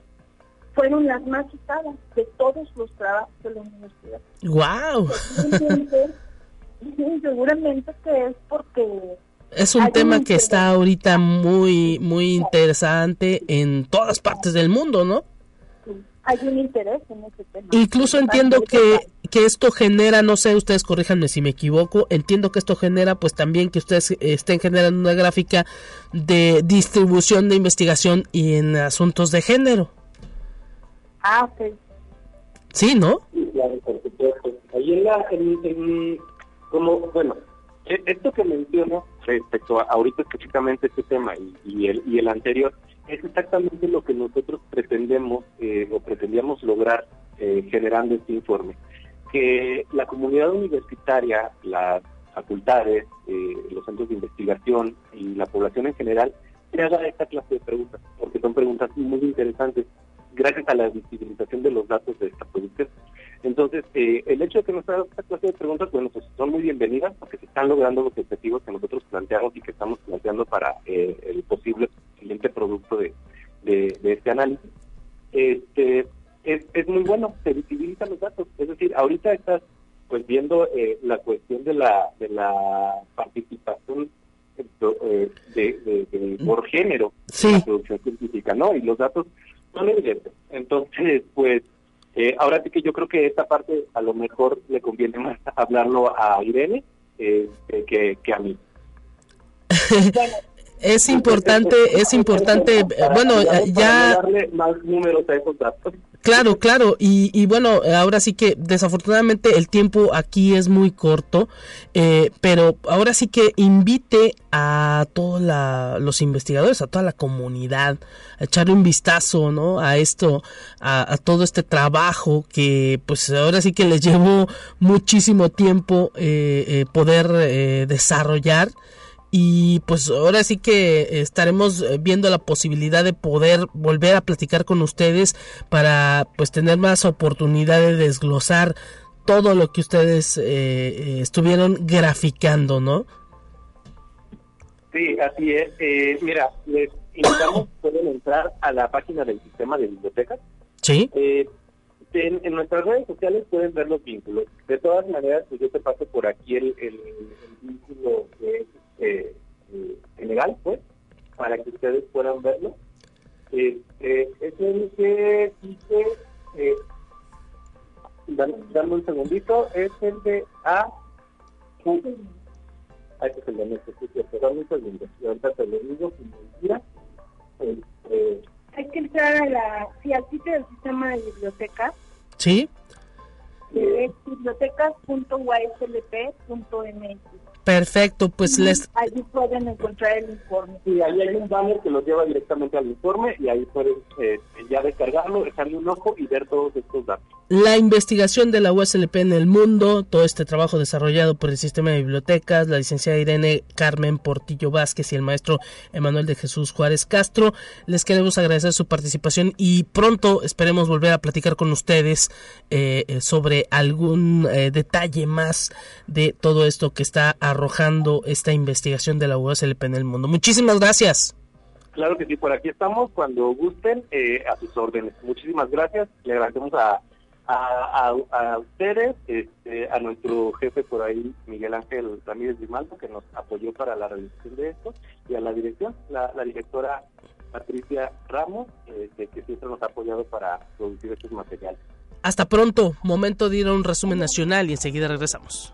fueron las más citadas de todos los trabajos de la universidad. ¡Wow! [laughs] Seguramente, que es porque Es un Hay un tema que está ahorita muy, muy interesante en todas partes del mundo, ¿no? hay un interés en ese tema. Incluso entiendo que, que esto genera, no sé, ustedes corríjanme si me equivoco, entiendo que esto genera pues también que ustedes estén generando una gráfica de distribución de investigación y en asuntos de género. Ah, ok. Sí, ¿no? Sí, claro, por supuesto. Ahí en la, en, en- como, bueno, e- esto que menciono respecto a ahorita específicamente este tema y, y el, y el anterior, es exactamente lo que nosotros pretendemos eh, o pretendíamos lograr eh, generando este informe. Que la comunidad universitaria, las facultades, eh, los centros de investigación y la población en general se haga esta clase de preguntas, porque son preguntas muy interesantes gracias a la visibilización de los datos de esta producción. Entonces, eh, el hecho de que nos haga esta clase de preguntas, bueno, pues son muy bienvenidas porque se están logrando los objetivos que nosotros planteamos y que estamos planteando para eh, el posible siguiente producto de, de, este análisis. Este, es, es muy bueno, se visibilizan los datos. Es decir, ahorita estás pues viendo eh, la cuestión de la, de la participación eh, de, por género en la producción científica, ¿no? Y los datos evidentes. Entonces, pues, eh, ahora sí que yo creo que esta parte a lo mejor le conviene más hablarlo a Irene eh, que, que a mí. [laughs] es importante, es importante, bueno, ya... darle más números a esos datos. Claro, claro, y, bueno, ahora sí que desafortunadamente el tiempo aquí es muy corto, eh, pero ahora sí que invite a todos los investigadores, a toda la comunidad, a echarle un vistazo, ¿no? A esto, a, todo este trabajo que, pues ahora sí que les llevó muchísimo tiempo eh, eh, poder desarrollar y pues ahora sí que estaremos eh, viendo la posibilidad de poder volver a platicar con ustedes para pues tener más oportunidad de desglosar todo lo que ustedes eh, eh, estuvieron graficando, ¿no? Sí, así es. mira, les invitamos, [coughs] pueden entrar a la página del sistema de bibliotecas. Sí. En, nuestras redes sociales pueden ver los vínculos. De todas maneras, pues yo te paso por aquí el, el, vínculo eh, eh, legal, pues, para que ustedes puedan verlo. Este, es el que dice, eh, dame, un segundito, es el de A. Ah, este es el de nuestro sitio, pero dame un segundo. Y ahorita te lo digo, mira, este, Hay que entrar a la, sí, al sitio del sistema de bibliotecas. Sí. Es bibliotecas.yslp.mx. Perfecto, pues les... Allí pueden encontrar el informe. Sí, ahí hay un banner que los lleva directamente al informe y ahí pueden eh, ya descargarlo, echarle un ojo y ver todos estos datos. La investigación de la USLP en el mundo, todo este trabajo desarrollado por el sistema de bibliotecas, la licenciada Irene Carmen Portillo Vázquez y el maestro Emanuel de Jesús Juárez Castro, les queremos agradecer su participación y pronto esperemos volver a platicar con ustedes eh, eh, sobre algún detalle más de todo esto que está arrojando esta investigación de la USLP en el mundo. Muchísimas gracias. Claro que sí, por aquí estamos cuando gusten eh, a sus órdenes. Muchísimas gracias. Le agradecemos a, a, ustedes, este, a nuestro jefe por ahí, Miguel Ángel Ramírez Grimaldo, que nos apoyó para la realización de esto, y a la dirección, la, directora Patricia Ramos, este, que siempre nos ha apoyado para producir estos materiales. Hasta pronto, momento de ir a un resumen nacional y enseguida regresamos.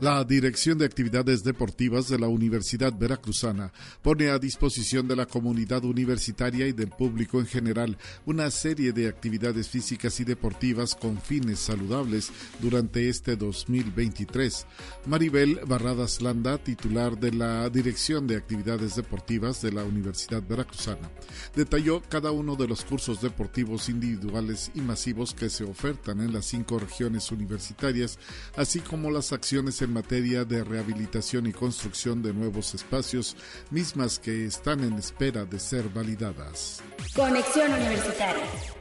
La Dirección de Actividades Deportivas de la Universidad Veracruzana pone a disposición de la comunidad universitaria y del público en general una serie de actividades físicas y deportivas con fines saludables durante este 2023. Maribel Barradas Landa, titular de la Dirección de Actividades Deportivas de la Universidad Veracruzana, detalló cada uno de los cursos deportivos individuales y masivos que se ofertan en las cinco regiones universitarias, así como las acciones en materia de rehabilitación y construcción de nuevos espacios, mismas que están en espera de ser validadas. Conexión Universitaria.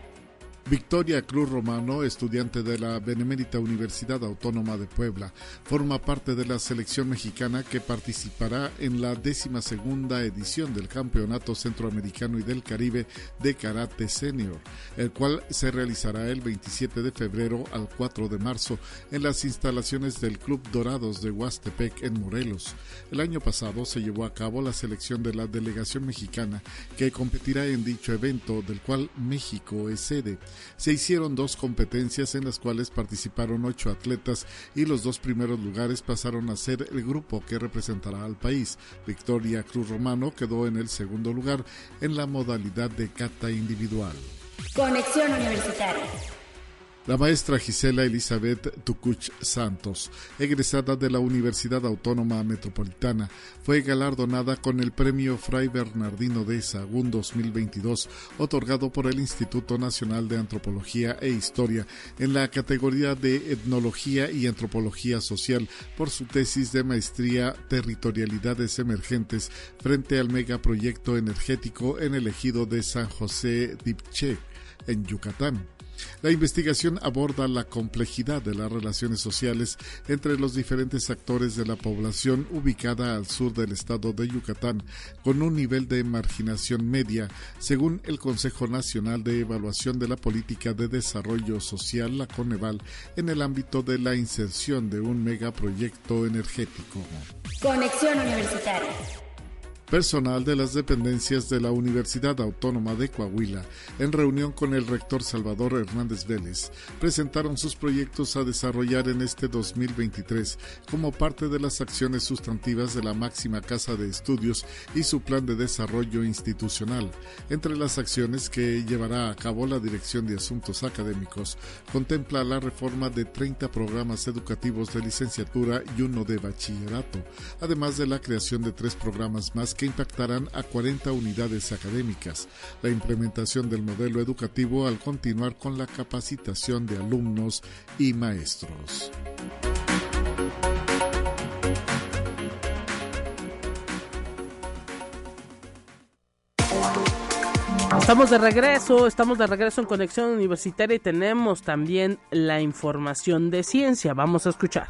Victoria Cruz Romano, estudiante de la Benemérita Universidad Autónoma de Puebla, forma parte de la selección mexicana que participará en la décima segunda edición del Campeonato Centroamericano y del Caribe de Karate Senior, el cual se realizará el 27 de febrero al 4 de marzo en las instalaciones del Club Dorados de Huastepec en Morelos. El año pasado se llevó a cabo la selección de la delegación mexicana que competirá en dicho evento, del cual México es sede se hicieron dos competencias en las cuales participaron ocho atletas y los dos primeros lugares pasaron a ser el grupo que representará al país. Victoria Cruz Romano quedó en el segundo lugar en la modalidad de cata individual. Conexión Universitaria. La maestra Gisela Elizabeth Tucuch Santos, egresada de la Universidad Autónoma Metropolitana, fue galardonada con el premio Fray Bernardino de Sahagún 2022, otorgado por el Instituto Nacional de Antropología e Historia en la categoría de Etnología y Antropología Social por su tesis de maestría Territorialidades Emergentes frente al megaproyecto energético en el ejido de San José Dipche, en Yucatán. La investigación aborda la complejidad de las relaciones sociales entre los diferentes actores de la población ubicada al sur del estado de Yucatán, con un nivel de marginación media, según el Consejo Nacional de Evaluación de la Política de Desarrollo Social, la Coneval, en el ámbito de la inserción de un megaproyecto energético. Conexión Universitaria personal de las dependencias de la Universidad Autónoma de Coahuila, en reunión con el rector Salvador Hernández Vélez, presentaron sus proyectos a desarrollar en este 2023 como parte de las acciones sustantivas de la máxima casa de estudios y su plan de desarrollo institucional. Entre las acciones que llevará a cabo la Dirección de Asuntos Académicos, contempla la reforma de 30 programas educativos de licenciatura y uno de bachillerato, además de la creación de tres programas más que impactarán a 40 unidades académicas, la implementación del modelo educativo al continuar con la capacitación de alumnos y maestros. Estamos de regreso, estamos de regreso en Conexión Universitaria y tenemos también la información de ciencia. Vamos a escuchar.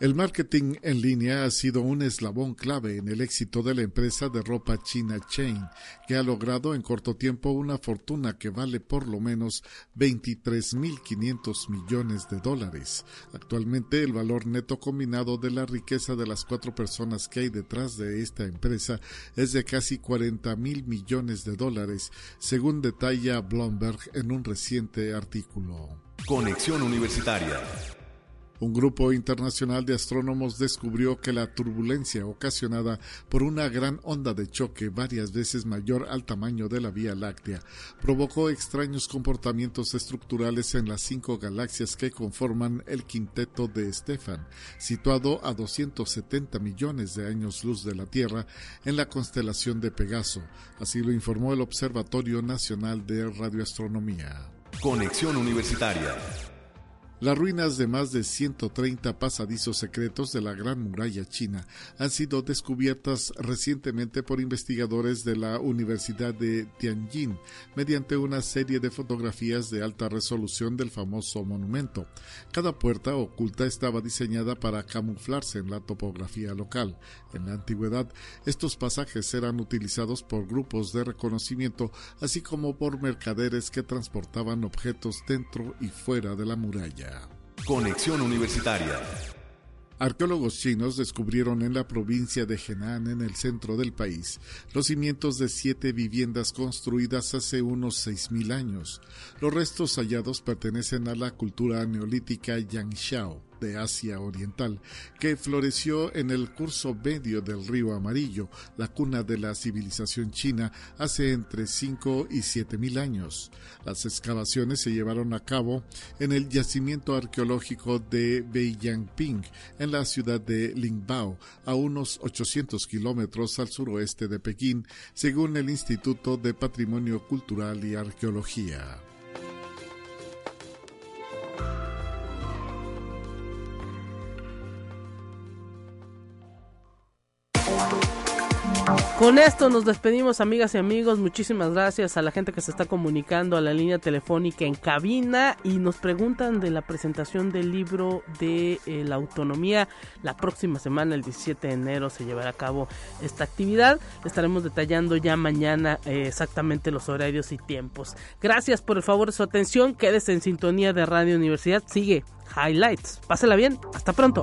El marketing en línea ha sido un eslabón clave en el éxito de la empresa de ropa China Chain, que ha logrado en corto tiempo una fortuna que vale por lo menos 23.500 millones de dólares. Actualmente el valor neto combinado de la riqueza de las cuatro personas que hay detrás de esta empresa es de casi 40 mil millones de dólares, según detalla Bloomberg en un reciente artículo. Conexión Universitaria un grupo internacional de astrónomos descubrió que la turbulencia ocasionada por una gran onda de choque varias veces mayor al tamaño de la Vía Láctea provocó extraños comportamientos estructurales en las cinco galaxias que conforman el quinteto de Stefan, situado a 270 millones de años luz de la Tierra en la constelación de Pegaso. Así lo informó el Observatorio Nacional de Radioastronomía. Conexión Universitaria las ruinas de más de 130 pasadizos secretos de la Gran Muralla China han sido descubiertas recientemente por investigadores de la Universidad de Tianjin mediante una serie de fotografías de alta resolución del famoso monumento. Cada puerta oculta estaba diseñada para camuflarse en la topografía local. En la antigüedad, estos pasajes eran utilizados por grupos de reconocimiento, así como por mercaderes que transportaban objetos dentro y fuera de la muralla. Conexión Universitaria Arqueólogos chinos descubrieron en la provincia de Henan, en el centro del país, los cimientos de siete viviendas construidas hace unos 6.000 años. Los restos hallados pertenecen a la cultura neolítica Yangshao de Asia Oriental, que floreció en el curso medio del río Amarillo, la cuna de la civilización china, hace entre 5 y 7 mil años. Las excavaciones se llevaron a cabo en el yacimiento arqueológico de Beiyangping, en la ciudad de Lingbao, a unos 800 kilómetros al suroeste de Pekín, según el Instituto de Patrimonio Cultural y Arqueología. Con esto nos despedimos, amigas y amigos. Muchísimas gracias a la gente que se está comunicando a la línea telefónica en cabina y nos preguntan de la presentación del libro de eh, la autonomía. La próxima semana, el 17 de enero, se llevará a cabo esta actividad. Estaremos detallando ya mañana eh, exactamente los horarios y tiempos. Gracias por el favor de su atención. Quédese en sintonía de Radio Universidad. Sigue Highlights. Pásela bien. Hasta pronto.